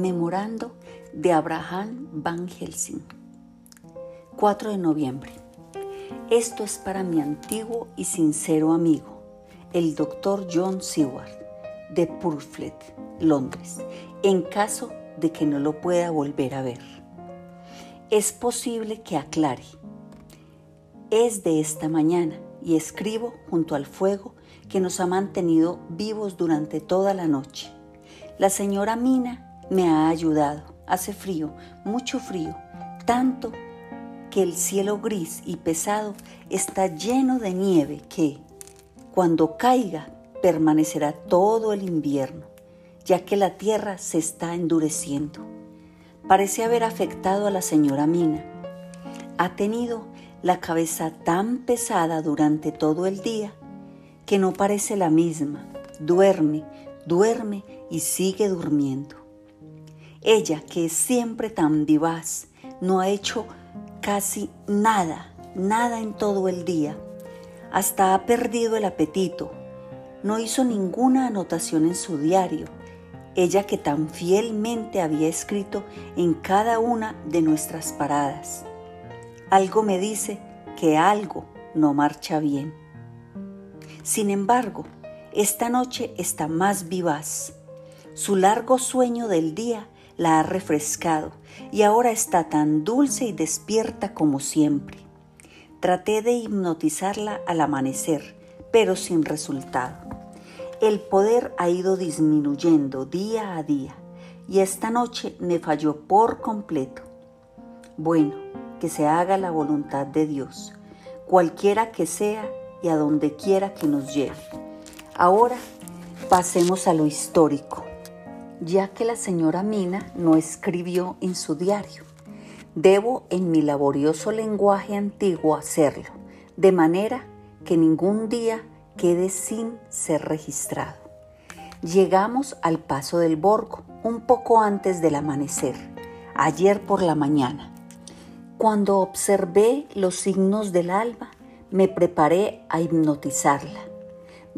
Memorando de Abraham Van Helsing. 4 de noviembre. Esto es para mi antiguo y sincero amigo, el doctor John Seward, de Purfleet, Londres, en caso de que no lo pueda volver a ver. Es posible que aclare. Es de esta mañana y escribo junto al fuego que nos ha mantenido vivos durante toda la noche. La señora Mina me ha ayudado. Hace frío, mucho frío, tanto que el cielo gris y pesado está lleno de nieve que, cuando caiga, permanecerá todo el invierno, ya que la tierra se está endureciendo. Parece haber afectado a la señora Mina. Ha tenido la cabeza tan pesada durante todo el día que no parece la misma. Duerme, duerme y sigue durmiendo. Ella, que es siempre tan vivaz, no ha hecho casi nada, nada en todo el día. Hasta ha perdido el apetito. No hizo ninguna anotación en su diario. Ella que tan fielmente había escrito en cada una de nuestras paradas. Algo me dice que algo no marcha bien. Sin embargo, esta noche está más vivaz. Su largo sueño del día la ha refrescado y ahora está tan dulce y despierta como siempre. Traté de hipnotizarla al amanecer, pero sin resultado. El poder ha ido disminuyendo día a día y esta noche me falló por completo. Bueno, que se haga la voluntad de Dios, cualquiera que sea y a donde quiera que nos lleve. Ahora pasemos a lo histórico, ya que la señora Mina no escribió en su diario. Debo en mi laborioso lenguaje antiguo hacerlo, de manera que ningún día quede sin ser registrado. Llegamos al paso del Borgo un poco antes del amanecer, ayer por la mañana. Cuando observé los signos del alba, me preparé a hipnotizarla.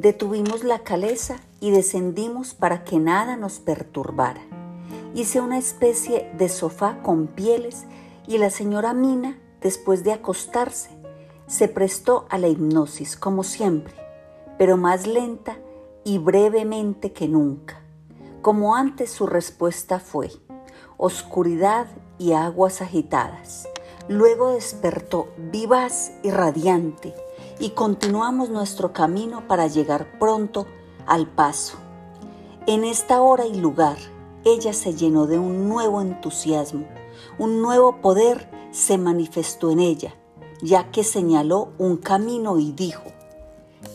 Detuvimos la caleza y descendimos para que nada nos perturbara. Hice una especie de sofá con pieles y la señora Mina, después de acostarse, se prestó a la hipnosis como siempre, pero más lenta y brevemente que nunca. Como antes su respuesta fue oscuridad y aguas agitadas. Luego despertó vivaz y radiante y continuamos nuestro camino para llegar pronto al paso. En esta hora y lugar, ella se llenó de un nuevo entusiasmo, un nuevo poder se manifestó en ella, ya que señaló un camino y dijo,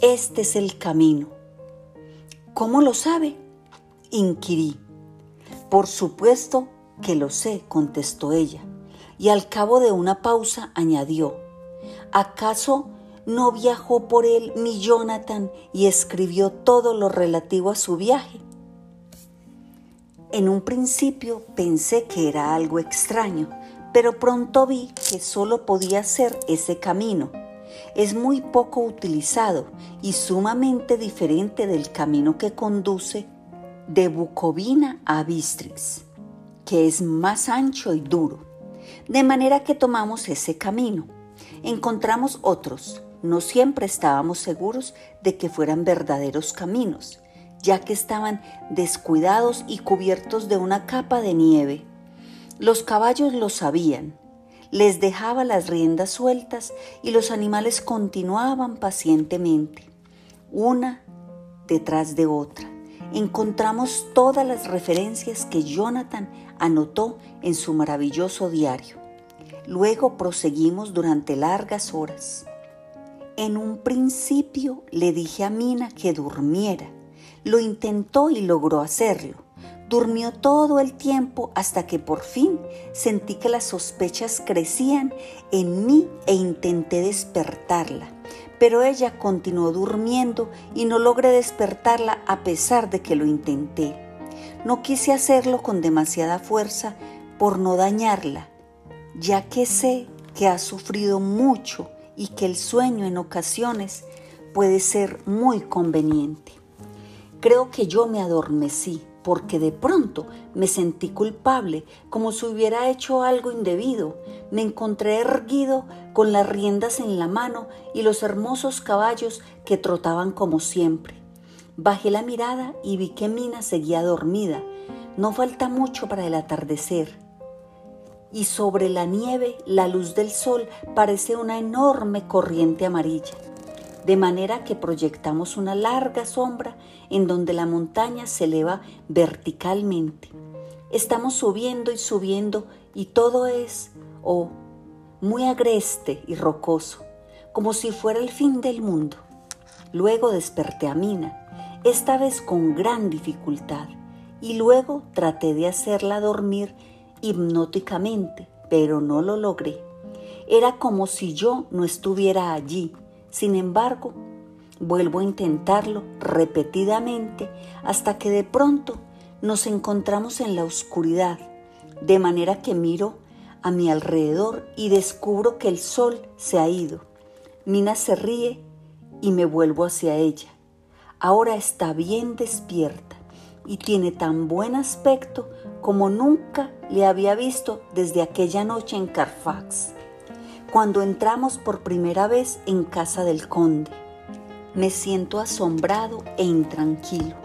este es el camino. ¿Cómo lo sabe? inquirí. Por supuesto que lo sé, contestó ella y al cabo de una pausa añadió, ¿acaso no viajó por él mi Jonathan y escribió todo lo relativo a su viaje? En un principio pensé que era algo extraño, pero pronto vi que solo podía ser ese camino. Es muy poco utilizado y sumamente diferente del camino que conduce de Bucovina a Bistrix, que es más ancho y duro. De manera que tomamos ese camino. Encontramos otros. No siempre estábamos seguros de que fueran verdaderos caminos, ya que estaban descuidados y cubiertos de una capa de nieve. Los caballos lo sabían. Les dejaba las riendas sueltas y los animales continuaban pacientemente, una detrás de otra. Encontramos todas las referencias que Jonathan anotó en su maravilloso diario. Luego proseguimos durante largas horas. En un principio le dije a Mina que durmiera. Lo intentó y logró hacerlo. Durmió todo el tiempo hasta que por fin sentí que las sospechas crecían en mí e intenté despertarla. Pero ella continuó durmiendo y no logré despertarla a pesar de que lo intenté. No quise hacerlo con demasiada fuerza por no dañarla, ya que sé que ha sufrido mucho y que el sueño en ocasiones puede ser muy conveniente. Creo que yo me adormecí, porque de pronto me sentí culpable, como si hubiera hecho algo indebido. Me encontré erguido con las riendas en la mano y los hermosos caballos que trotaban como siempre. Bajé la mirada y vi que Mina seguía dormida. No falta mucho para el atardecer. Y sobre la nieve la luz del sol parece una enorme corriente amarilla de manera que proyectamos una larga sombra en donde la montaña se eleva verticalmente. Estamos subiendo y subiendo y todo es, oh, muy agreste y rocoso, como si fuera el fin del mundo. Luego desperté a Mina, esta vez con gran dificultad, y luego traté de hacerla dormir hipnóticamente, pero no lo logré. Era como si yo no estuviera allí sin embargo, vuelvo a intentarlo repetidamente hasta que de pronto nos encontramos en la oscuridad, de manera que miro a mi alrededor y descubro que el sol se ha ido. Mina se ríe y me vuelvo hacia ella. Ahora está bien despierta y tiene tan buen aspecto como nunca le había visto desde aquella noche en Carfax cuando entramos por primera vez en casa del conde. Me siento asombrado e intranquilo,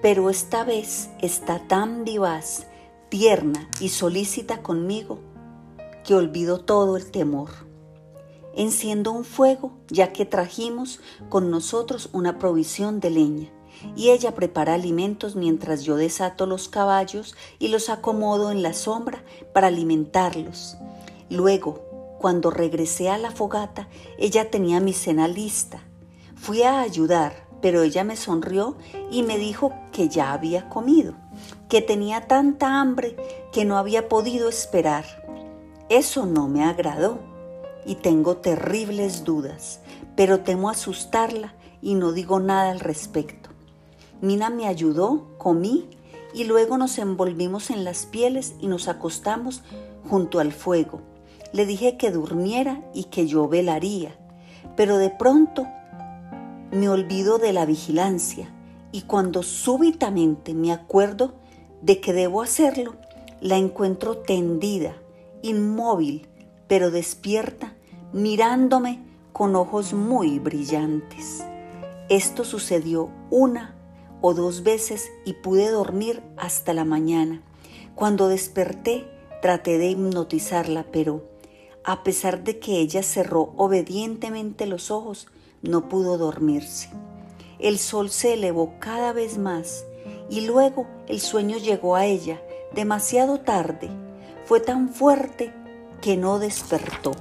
pero esta vez está tan vivaz, tierna y solícita conmigo que olvido todo el temor. Enciendo un fuego ya que trajimos con nosotros una provisión de leña y ella prepara alimentos mientras yo desato los caballos y los acomodo en la sombra para alimentarlos. Luego cuando regresé a la fogata, ella tenía mi cena lista. Fui a ayudar, pero ella me sonrió y me dijo que ya había comido, que tenía tanta hambre que no había podido esperar. Eso no me agradó y tengo terribles dudas, pero temo asustarla y no digo nada al respecto. Mina me ayudó, comí y luego nos envolvimos en las pieles y nos acostamos junto al fuego le dije que durmiera y que yo velaría, pero de pronto me olvido de la vigilancia y cuando súbitamente me acuerdo de que debo hacerlo, la encuentro tendida, inmóvil, pero despierta, mirándome con ojos muy brillantes. Esto sucedió una o dos veces y pude dormir hasta la mañana. Cuando desperté, traté de hipnotizarla, pero a pesar de que ella cerró obedientemente los ojos, no pudo dormirse. El sol se elevó cada vez más y luego el sueño llegó a ella demasiado tarde. Fue tan fuerte que no despertó.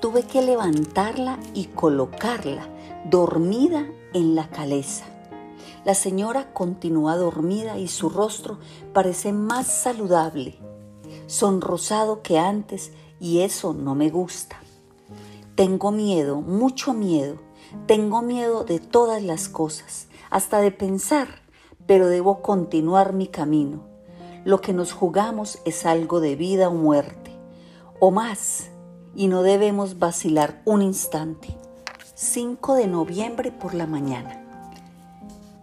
Tuve que levantarla y colocarla dormida en la caleza. La señora continúa dormida y su rostro parece más saludable, sonrosado que antes y eso no me gusta. Tengo miedo, mucho miedo. Tengo miedo de todas las cosas, hasta de pensar, pero debo continuar mi camino. Lo que nos jugamos es algo de vida o muerte, o más, y no debemos vacilar un instante. 5 de noviembre por la mañana.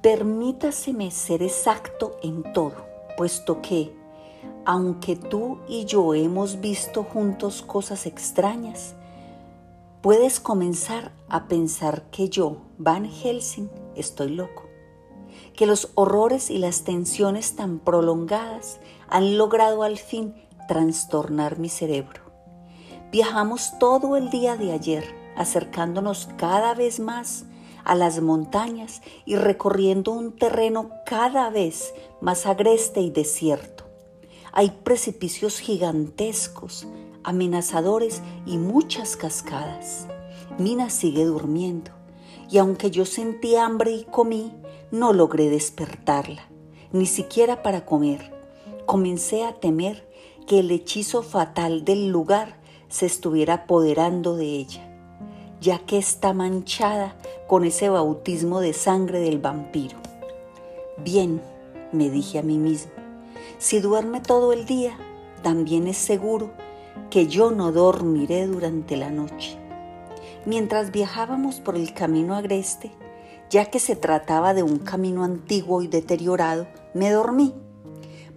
Permítaseme ser exacto en todo, puesto que aunque tú y yo hemos visto juntos cosas extrañas, puedes comenzar a pensar que yo, Van Helsing, estoy loco, que los horrores y las tensiones tan prolongadas han logrado al fin trastornar mi cerebro. Viajamos todo el día de ayer, acercándonos cada vez más a las montañas y recorriendo un terreno cada vez más agreste y desierto. Hay precipicios gigantescos, amenazadores y muchas cascadas. Mina sigue durmiendo y aunque yo sentí hambre y comí, no logré despertarla, ni siquiera para comer. Comencé a temer que el hechizo fatal del lugar se estuviera apoderando de ella, ya que está manchada con ese bautismo de sangre del vampiro. Bien, me dije a mí mismo, si duerme todo el día, también es seguro que yo no dormiré durante la noche. Mientras viajábamos por el camino agreste, ya que se trataba de un camino antiguo y deteriorado, me dormí.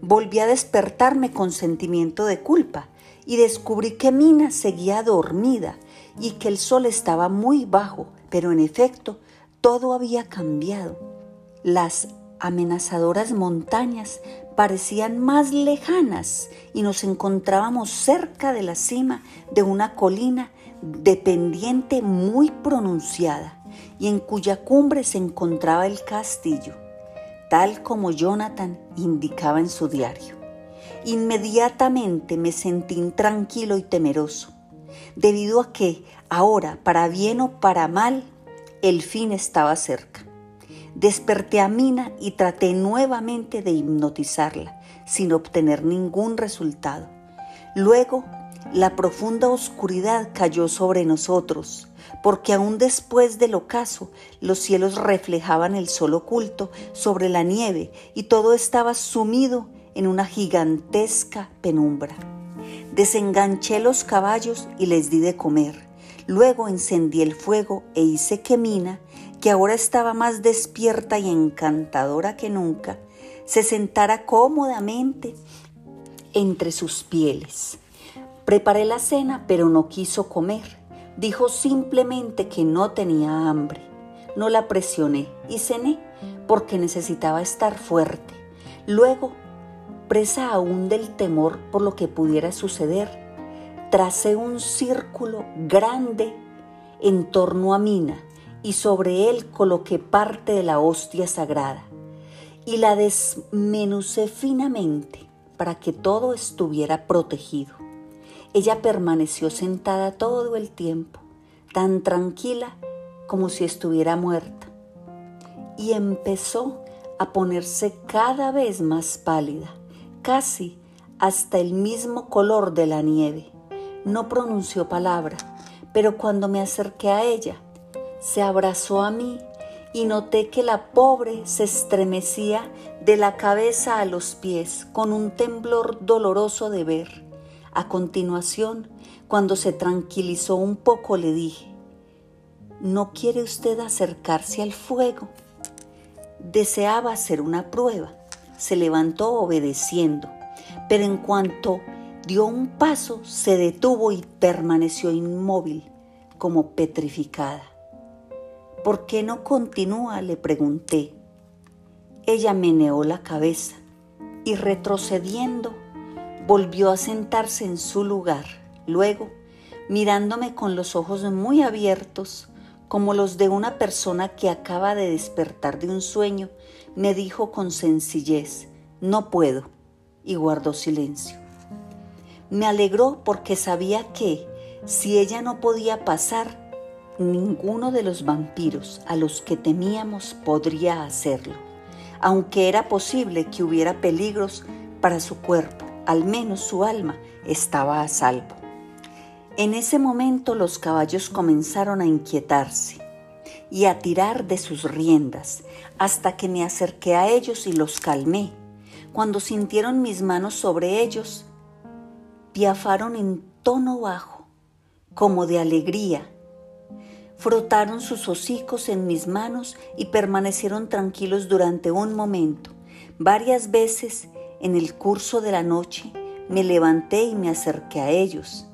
Volví a despertarme con sentimiento de culpa y descubrí que Mina seguía dormida y que el sol estaba muy bajo, pero en efecto todo había cambiado. Las amenazadoras montañas parecían más lejanas y nos encontrábamos cerca de la cima de una colina de pendiente muy pronunciada y en cuya cumbre se encontraba el castillo, tal como Jonathan indicaba en su diario. Inmediatamente me sentí intranquilo y temeroso, debido a que ahora, para bien o para mal, el fin estaba cerca. Desperté a Mina y traté nuevamente de hipnotizarla, sin obtener ningún resultado. Luego, la profunda oscuridad cayó sobre nosotros, porque aún después del ocaso los cielos reflejaban el sol oculto sobre la nieve y todo estaba sumido en una gigantesca penumbra. Desenganché los caballos y les di de comer. Luego encendí el fuego e hice que Mina que ahora estaba más despierta y encantadora que nunca, se sentara cómodamente entre sus pieles. Preparé la cena, pero no quiso comer. Dijo simplemente que no tenía hambre. No la presioné y cené porque necesitaba estar fuerte. Luego, presa aún del temor por lo que pudiera suceder, tracé un círculo grande en torno a Mina y sobre él coloqué parte de la hostia sagrada y la desmenucé finamente para que todo estuviera protegido. Ella permaneció sentada todo el tiempo, tan tranquila como si estuviera muerta, y empezó a ponerse cada vez más pálida, casi hasta el mismo color de la nieve. No pronunció palabra, pero cuando me acerqué a ella, se abrazó a mí y noté que la pobre se estremecía de la cabeza a los pies con un temblor doloroso de ver. A continuación, cuando se tranquilizó un poco, le dije, ¿no quiere usted acercarse al fuego? Deseaba hacer una prueba. Se levantó obedeciendo, pero en cuanto dio un paso, se detuvo y permaneció inmóvil, como petrificada. ¿Por qué no continúa? le pregunté. Ella meneó la cabeza y retrocediendo volvió a sentarse en su lugar. Luego, mirándome con los ojos muy abiertos, como los de una persona que acaba de despertar de un sueño, me dijo con sencillez, no puedo, y guardó silencio. Me alegró porque sabía que, si ella no podía pasar, ninguno de los vampiros a los que temíamos podría hacerlo, aunque era posible que hubiera peligros para su cuerpo, al menos su alma estaba a salvo. En ese momento los caballos comenzaron a inquietarse y a tirar de sus riendas hasta que me acerqué a ellos y los calmé. Cuando sintieron mis manos sobre ellos, piafaron en tono bajo, como de alegría Frotaron sus hocicos en mis manos y permanecieron tranquilos durante un momento. Varias veces en el curso de la noche me levanté y me acerqué a ellos,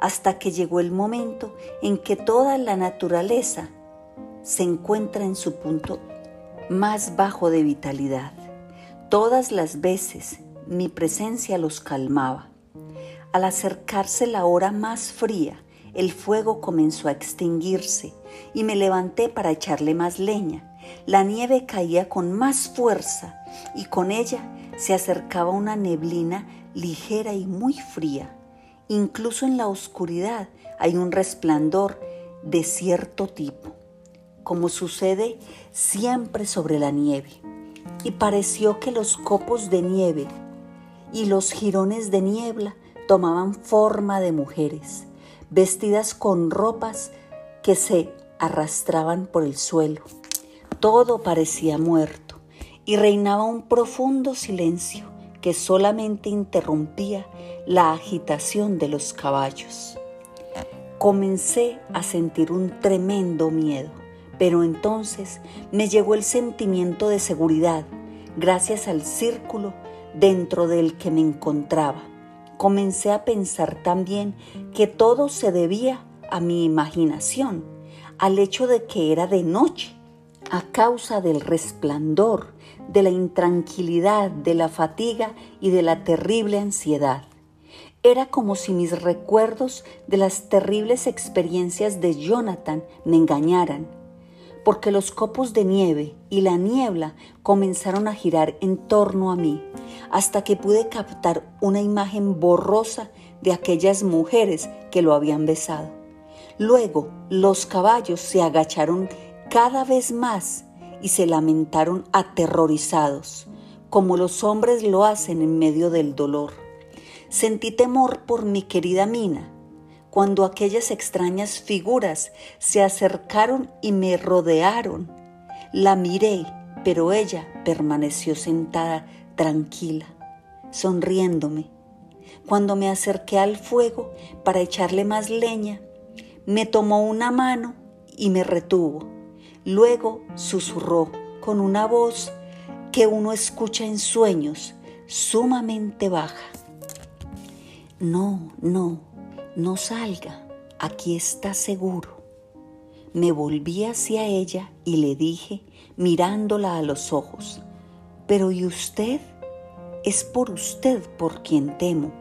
hasta que llegó el momento en que toda la naturaleza se encuentra en su punto más bajo de vitalidad. Todas las veces mi presencia los calmaba. Al acercarse la hora más fría, el fuego comenzó a extinguirse y me levanté para echarle más leña. La nieve caía con más fuerza y con ella se acercaba una neblina ligera y muy fría. Incluso en la oscuridad hay un resplandor de cierto tipo, como sucede siempre sobre la nieve. Y pareció que los copos de nieve y los jirones de niebla tomaban forma de mujeres vestidas con ropas que se arrastraban por el suelo. Todo parecía muerto y reinaba un profundo silencio que solamente interrumpía la agitación de los caballos. Comencé a sentir un tremendo miedo, Pero entonces me llegó el sentimiento de seguridad gracias al círculo dentro del que me encontraba. Comencé a pensar también que todo se debía a mi imaginación, al hecho de que era de noche, a causa del resplandor, de la intranquilidad, de la fatiga y de la terrible ansiedad. Era como si mis recuerdos de las terribles experiencias de Jonathan me engañaran porque los copos de nieve y la niebla comenzaron a girar en torno a mí, hasta que pude captar una imagen borrosa de aquellas mujeres que lo habían besado. Luego los caballos se agacharon cada vez más y se lamentaron aterrorizados, como los hombres lo hacen en medio del dolor. Sentí temor por mi querida Mina, cuando aquellas extrañas figuras se acercaron y me rodearon. La miré, pero ella permaneció sentada tranquila, sonriéndome. Cuando me acerqué al fuego para echarle más leña, me tomó una mano y me retuvo. Luego susurró con una voz que uno escucha en sueños, sumamente baja. No, no, no salga, aquí está seguro. Me volví hacia ella y le dije, mirándola a los ojos, pero ¿y usted? Es por usted por quien temo.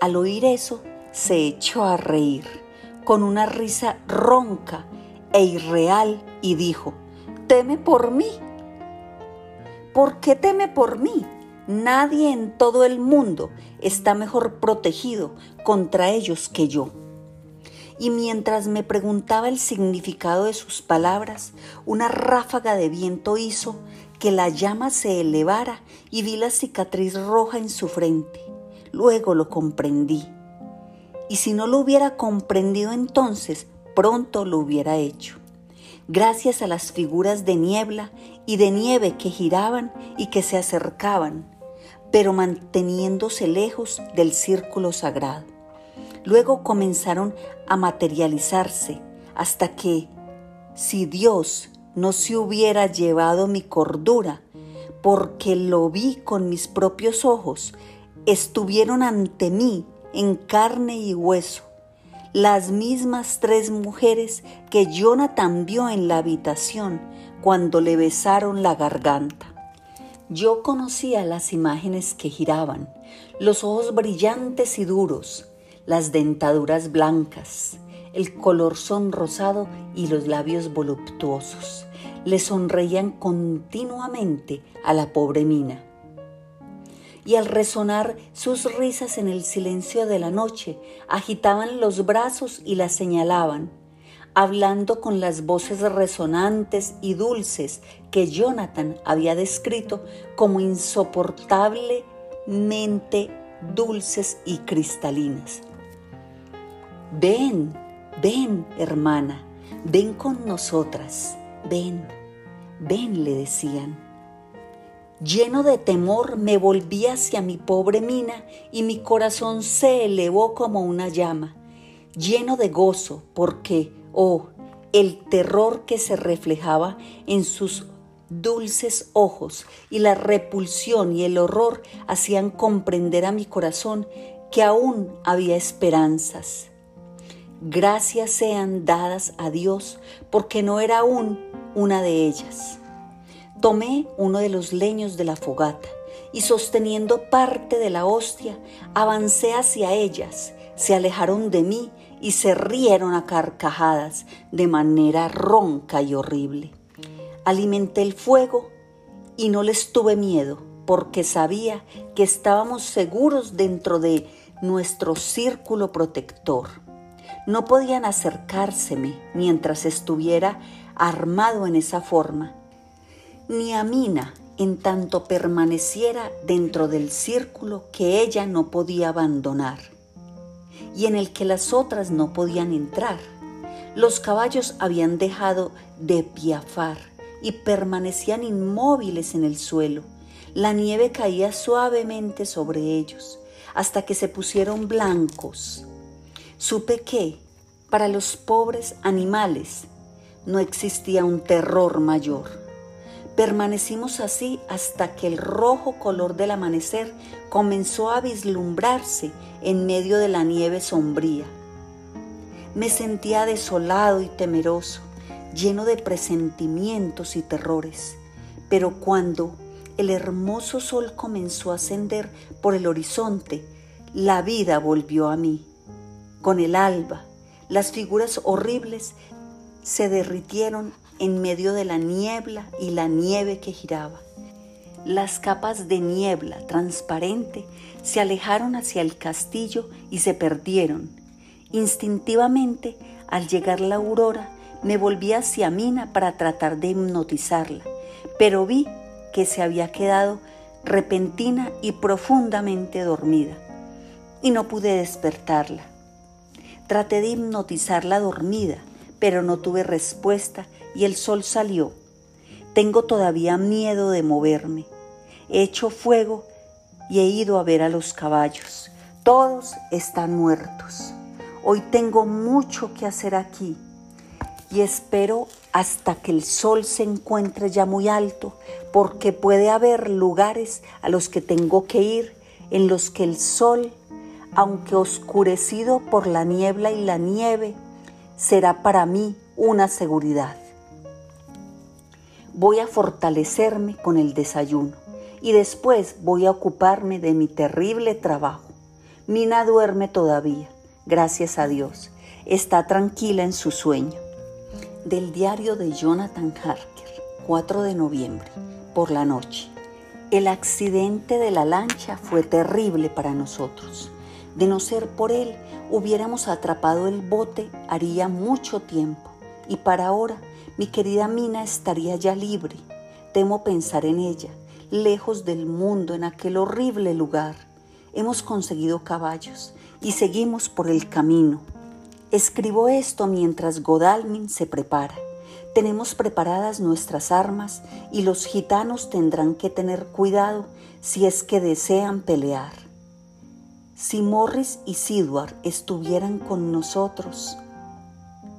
Al oír eso, se echó a reír, con una risa ronca e irreal, y dijo, ¿teme por mí? ¿Por qué teme por mí? Nadie en todo el mundo está mejor protegido contra ellos que yo. Y mientras me preguntaba el significado de sus palabras, una ráfaga de viento hizo que la llama se elevara y vi la cicatriz roja en su frente. Luego lo comprendí. Y si no lo hubiera comprendido entonces, pronto lo hubiera hecho. Gracias a las figuras de niebla y de nieve que giraban y que se acercaban, pero manteniéndose lejos del círculo sagrado. Luego comenzaron a materializarse hasta que, si Dios no se hubiera llevado mi cordura, porque lo vi con mis propios ojos, estuvieron ante mí en carne y hueso, las mismas tres mujeres que Jonathan vio en la habitación cuando le besaron la garganta. Yo conocía las imágenes que giraban, los ojos brillantes y duros, las dentaduras blancas, el color sonrosado y los labios voluptuosos. Le sonreían continuamente a la pobre Mina. Y al resonar sus risas en el silencio de la noche, agitaban los brazos y la señalaban, hablando con las voces resonantes y dulces que Jonathan había descrito como insoportablemente dulces y cristalinas. Ven, ven, hermana, ven con nosotras, ven, ven, le decían. Lleno de temor me volví hacia mi pobre mina y mi corazón se elevó como una llama, lleno de gozo porque Oh, el terror que se reflejaba en sus dulces ojos y la repulsión y el horror hacían comprender a mi corazón que aún había esperanzas. Gracias sean dadas a Dios porque no era aún una de ellas. Tomé uno de los leños de la fogata y sosteniendo parte de la hostia, avancé hacia ellas. Se alejaron de mí y se rieron a carcajadas de manera ronca y horrible. Alimenté el fuego y no les tuve miedo porque sabía que estábamos seguros dentro de nuestro círculo protector. No podían acercárseme mientras estuviera armado en esa forma, ni a Mina en tanto permaneciera dentro del círculo que ella no podía abandonar y en el que las otras no podían entrar. Los caballos habían dejado de piafar y permanecían inmóviles en el suelo. La nieve caía suavemente sobre ellos hasta que se pusieron blancos. Supe que, para los pobres animales, No existía un terror mayor. Permanecimos así hasta que el rojo color del amanecer comenzó a vislumbrarse en medio de la nieve sombría. Me sentía desolado y temeroso, lleno de presentimientos y terrores, pero cuando el hermoso sol comenzó a ascender por el horizonte, la vida volvió a mí. Con el alba, las figuras horribles se derritieron en medio de la niebla y la nieve que giraba. Las capas de niebla transparente se alejaron hacia el castillo y se perdieron. Instintivamente, al llegar la aurora, me volví hacia Mina para tratar de hipnotizarla, pero vi que se había quedado repentina y profundamente dormida, y no pude despertarla. Traté de hipnotizarla dormida, pero no tuve respuesta y el sol salió. Tengo todavía miedo de moverme. He hecho fuego y he ido a ver a los caballos. Todos están muertos. Hoy tengo mucho que hacer aquí y espero hasta que el sol se encuentre ya muy alto, porque puede haber lugares a los que tengo que ir en los que el sol, aunque oscurecido por la niebla y la nieve, será para mí una seguridad. Voy a fortalecerme con el desayuno y después voy a ocuparme de mi terrible trabajo. Mina duerme todavía, gracias a Dios. Está tranquila en su sueño. Del diario de Jonathan Harker, 4 de noviembre, por la noche. El accidente de la lancha fue terrible para nosotros. De no ser por él, hubiéramos atrapado el bote haría mucho tiempo. Y para ahora, mi querida Mina estaría ya libre. Temo pensar en ella, lejos del mundo, en aquel horrible lugar. Hemos conseguido caballos y seguimos por el camino. Escribo esto mientras Godalmin se prepara. Tenemos preparadas nuestras armas y los gitanos tendrán que tener cuidado si es que desean pelear. Si Morris y Sidward estuvieran con nosotros,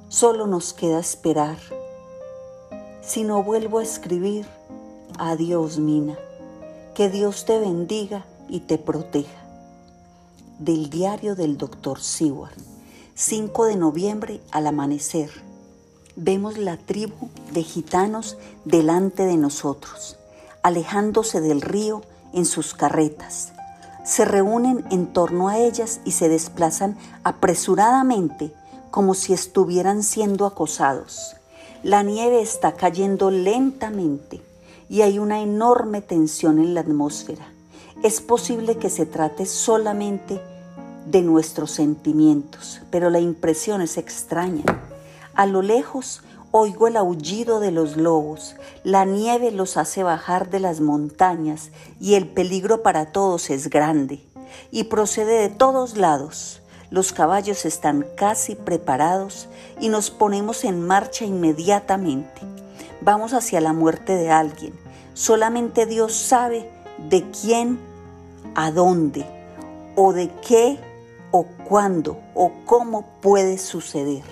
solo nos queda esperar. Si no vuelvo a escribir, adiós Mina. Que Dios te bendiga y te proteja. Del diario del doctor Seward. 5 de noviembre al amanecer, vemos la tribu de gitanos delante de nosotros, alejándose del río en sus carretas. Se reúnen en torno a ellas y se desplazan apresuradamente como si estuvieran siendo acosados. La nieve está cayendo lentamente y hay una enorme tensión en la atmósfera. Es posible que se trate solamente de nuestros sentimientos, pero la impresión es extraña. A lo lejos oigo el aullido de los lobos, la nieve los hace bajar de las montañas y el peligro para todos es grande y procede de todos lados. Los caballos están casi preparados y nos ponemos en marcha inmediatamente. Vamos hacia la muerte de alguien. Solamente Dios sabe de quién, a dónde o de qué o cuándo o cómo puede suceder.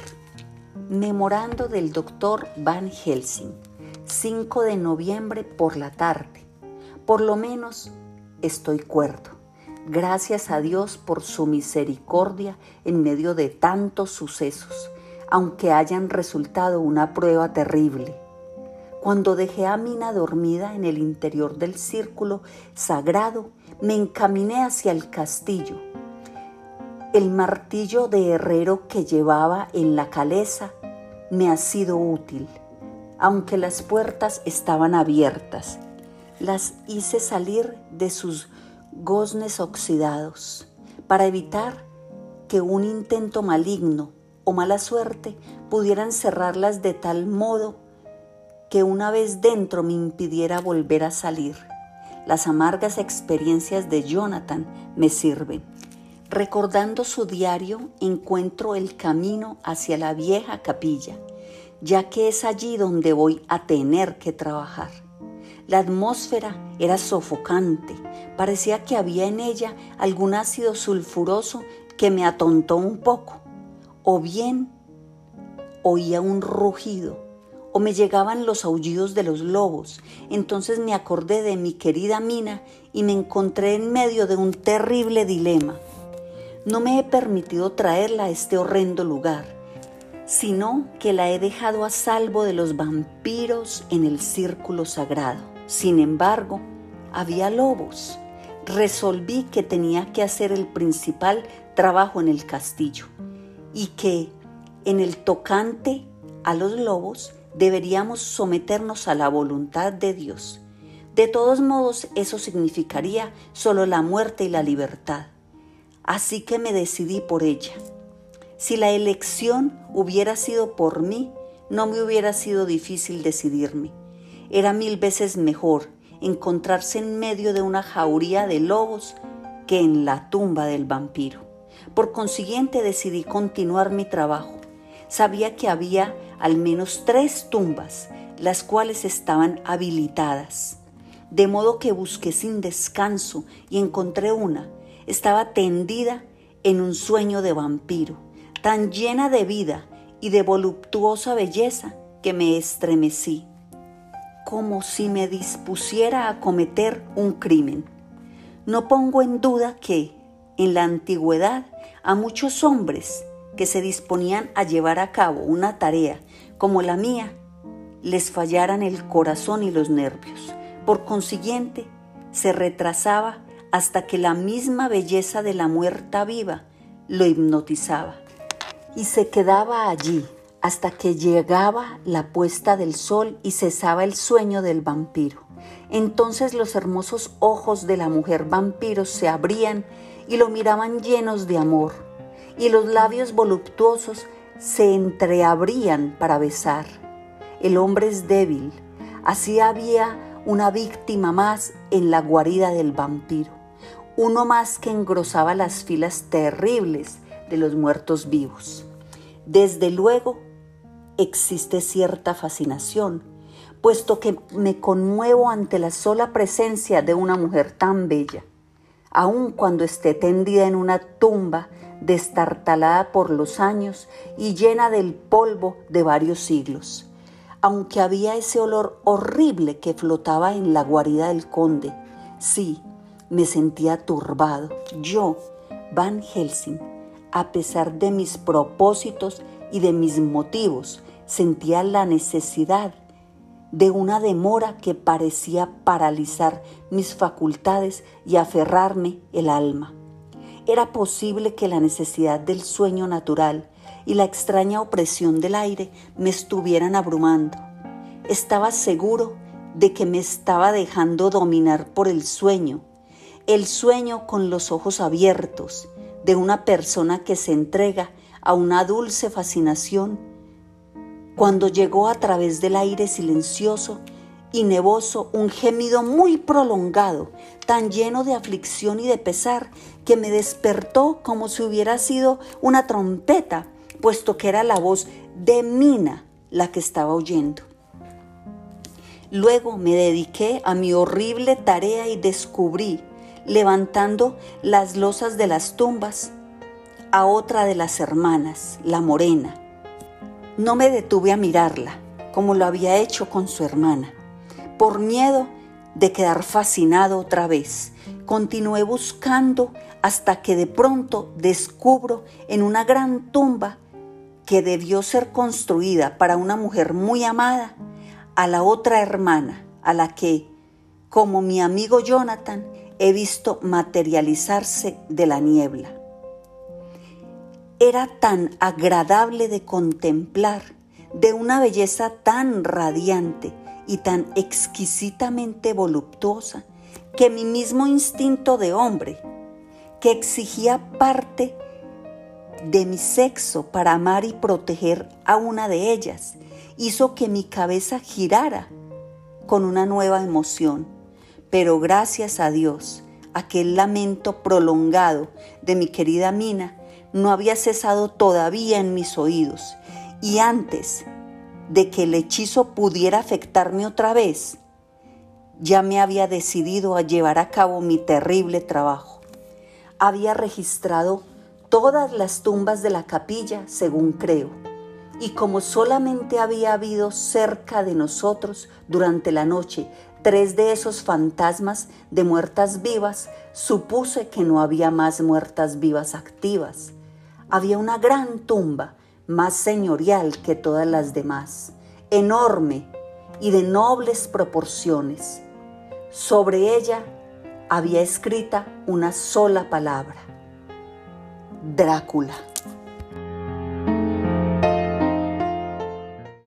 Memorando del doctor Van Helsing, 5 de noviembre por la tarde. Por lo menos estoy cuerdo. Gracias a Dios por su misericordia en medio de tantos sucesos, aunque hayan resultado una prueba terrible. Cuando dejé a Mina dormida en el interior del círculo sagrado, me encaminé hacia el castillo el martillo de herrero que llevaba en la caleza me ha sido útil, aunque las puertas estaban abiertas. Las hice salir de sus goznes oxidados para evitar que un intento maligno o mala suerte pudieran cerrarlas de tal modo que una vez dentro me impidiera volver a salir. Las amargas experiencias de Jonathan me sirven. Recordando su diario, encuentro el camino hacia la vieja capilla, ya que es allí donde voy a tener que trabajar. La atmósfera era sofocante, parecía que había en ella algún ácido sulfuroso que me atontó un poco, o bien oía un rugido, o me llegaban los aullidos de los lobos. Entonces me acordé de mi querida Mina y me encontré en medio de un terrible dilema. No me he permitido traerla a este horrendo lugar, sino que la he dejado a salvo de los vampiros en el círculo sagrado. Sin embargo, había lobos. Resolví que tenía que hacer el principal trabajo en el castillo y que en el tocante a los lobos deberíamos someternos a la voluntad de Dios. De todos modos, eso significaría solo la muerte y la libertad. Así que me decidí por ella. Si la elección hubiera sido por mí, no me hubiera sido difícil decidirme. Era mil veces mejor encontrarse en medio de una jauría de lobos que en la tumba del vampiro. Por consiguiente decidí continuar mi trabajo. Sabía que había al menos tres tumbas, las cuales estaban habilitadas. De modo que busqué sin descanso y encontré una. Estaba tendida en un sueño de vampiro, tan llena de vida y de voluptuosa belleza que me estremecí, como si me dispusiera a cometer un crimen. No pongo en duda que, en la antigüedad, a muchos hombres que se disponían a llevar a cabo una tarea como la mía, les fallaran el corazón y los nervios. Por consiguiente, se retrasaba hasta que la misma belleza de la muerta viva lo hipnotizaba. Y se quedaba allí hasta que llegaba la puesta del sol y cesaba el sueño del vampiro. Entonces los hermosos ojos de la mujer vampiro se abrían y lo miraban llenos de amor, y los labios voluptuosos se entreabrían para besar. El hombre es débil, así había una víctima más en la guarida del vampiro, uno más que engrosaba las filas terribles de los muertos vivos. Desde luego, existe cierta fascinación, puesto que me conmuevo ante la sola presencia de una mujer tan bella, aun cuando esté tendida en una tumba destartalada por los años y llena del polvo de varios siglos. Aunque había ese olor horrible que flotaba en la guarida del conde, sí, me sentía turbado. Yo, Van Helsing, a pesar de mis propósitos y de mis motivos, sentía la necesidad de una demora que parecía paralizar mis facultades y aferrarme el alma. Era posible que la necesidad del sueño natural y la extraña opresión del aire me estuvieran abrumando. Estaba seguro de que me estaba dejando dominar por el sueño, el sueño con los ojos abiertos de una persona que se entrega a una dulce fascinación. Cuando llegó a través del aire silencioso y nevoso un gemido muy prolongado, tan lleno de aflicción y de pesar, que me despertó como si hubiera sido una trompeta, puesto que era la voz de Mina la que estaba oyendo. Luego me dediqué a mi horrible tarea y descubrí, levantando las losas de las tumbas, a otra de las hermanas, la morena. No me detuve a mirarla, como lo había hecho con su hermana por miedo de quedar fascinado otra vez. Continué buscando hasta que de pronto descubro en una gran tumba que debió ser construida para una mujer muy amada, a la otra hermana, a la que, como mi amigo Jonathan, he visto materializarse de la niebla. Era tan agradable de contemplar, de una belleza tan radiante, y tan exquisitamente voluptuosa que mi mismo instinto de hombre, que exigía parte de mi sexo para amar y proteger a una de ellas, hizo que mi cabeza girara con una nueva emoción. Pero gracias a Dios, aquel lamento prolongado de mi querida Mina no había cesado todavía en mis oídos, y antes de que el hechizo pudiera afectarme otra vez, ya me había decidido a llevar a cabo mi terrible trabajo. Había registrado todas las tumbas de la capilla, según creo, y como solamente había habido cerca de nosotros durante la noche tres de esos fantasmas de muertas vivas, supuse que no había más muertas vivas activas. Había una gran tumba, más señorial que todas las demás, enorme y de nobles proporciones. Sobre ella había escrita una sola palabra, Drácula.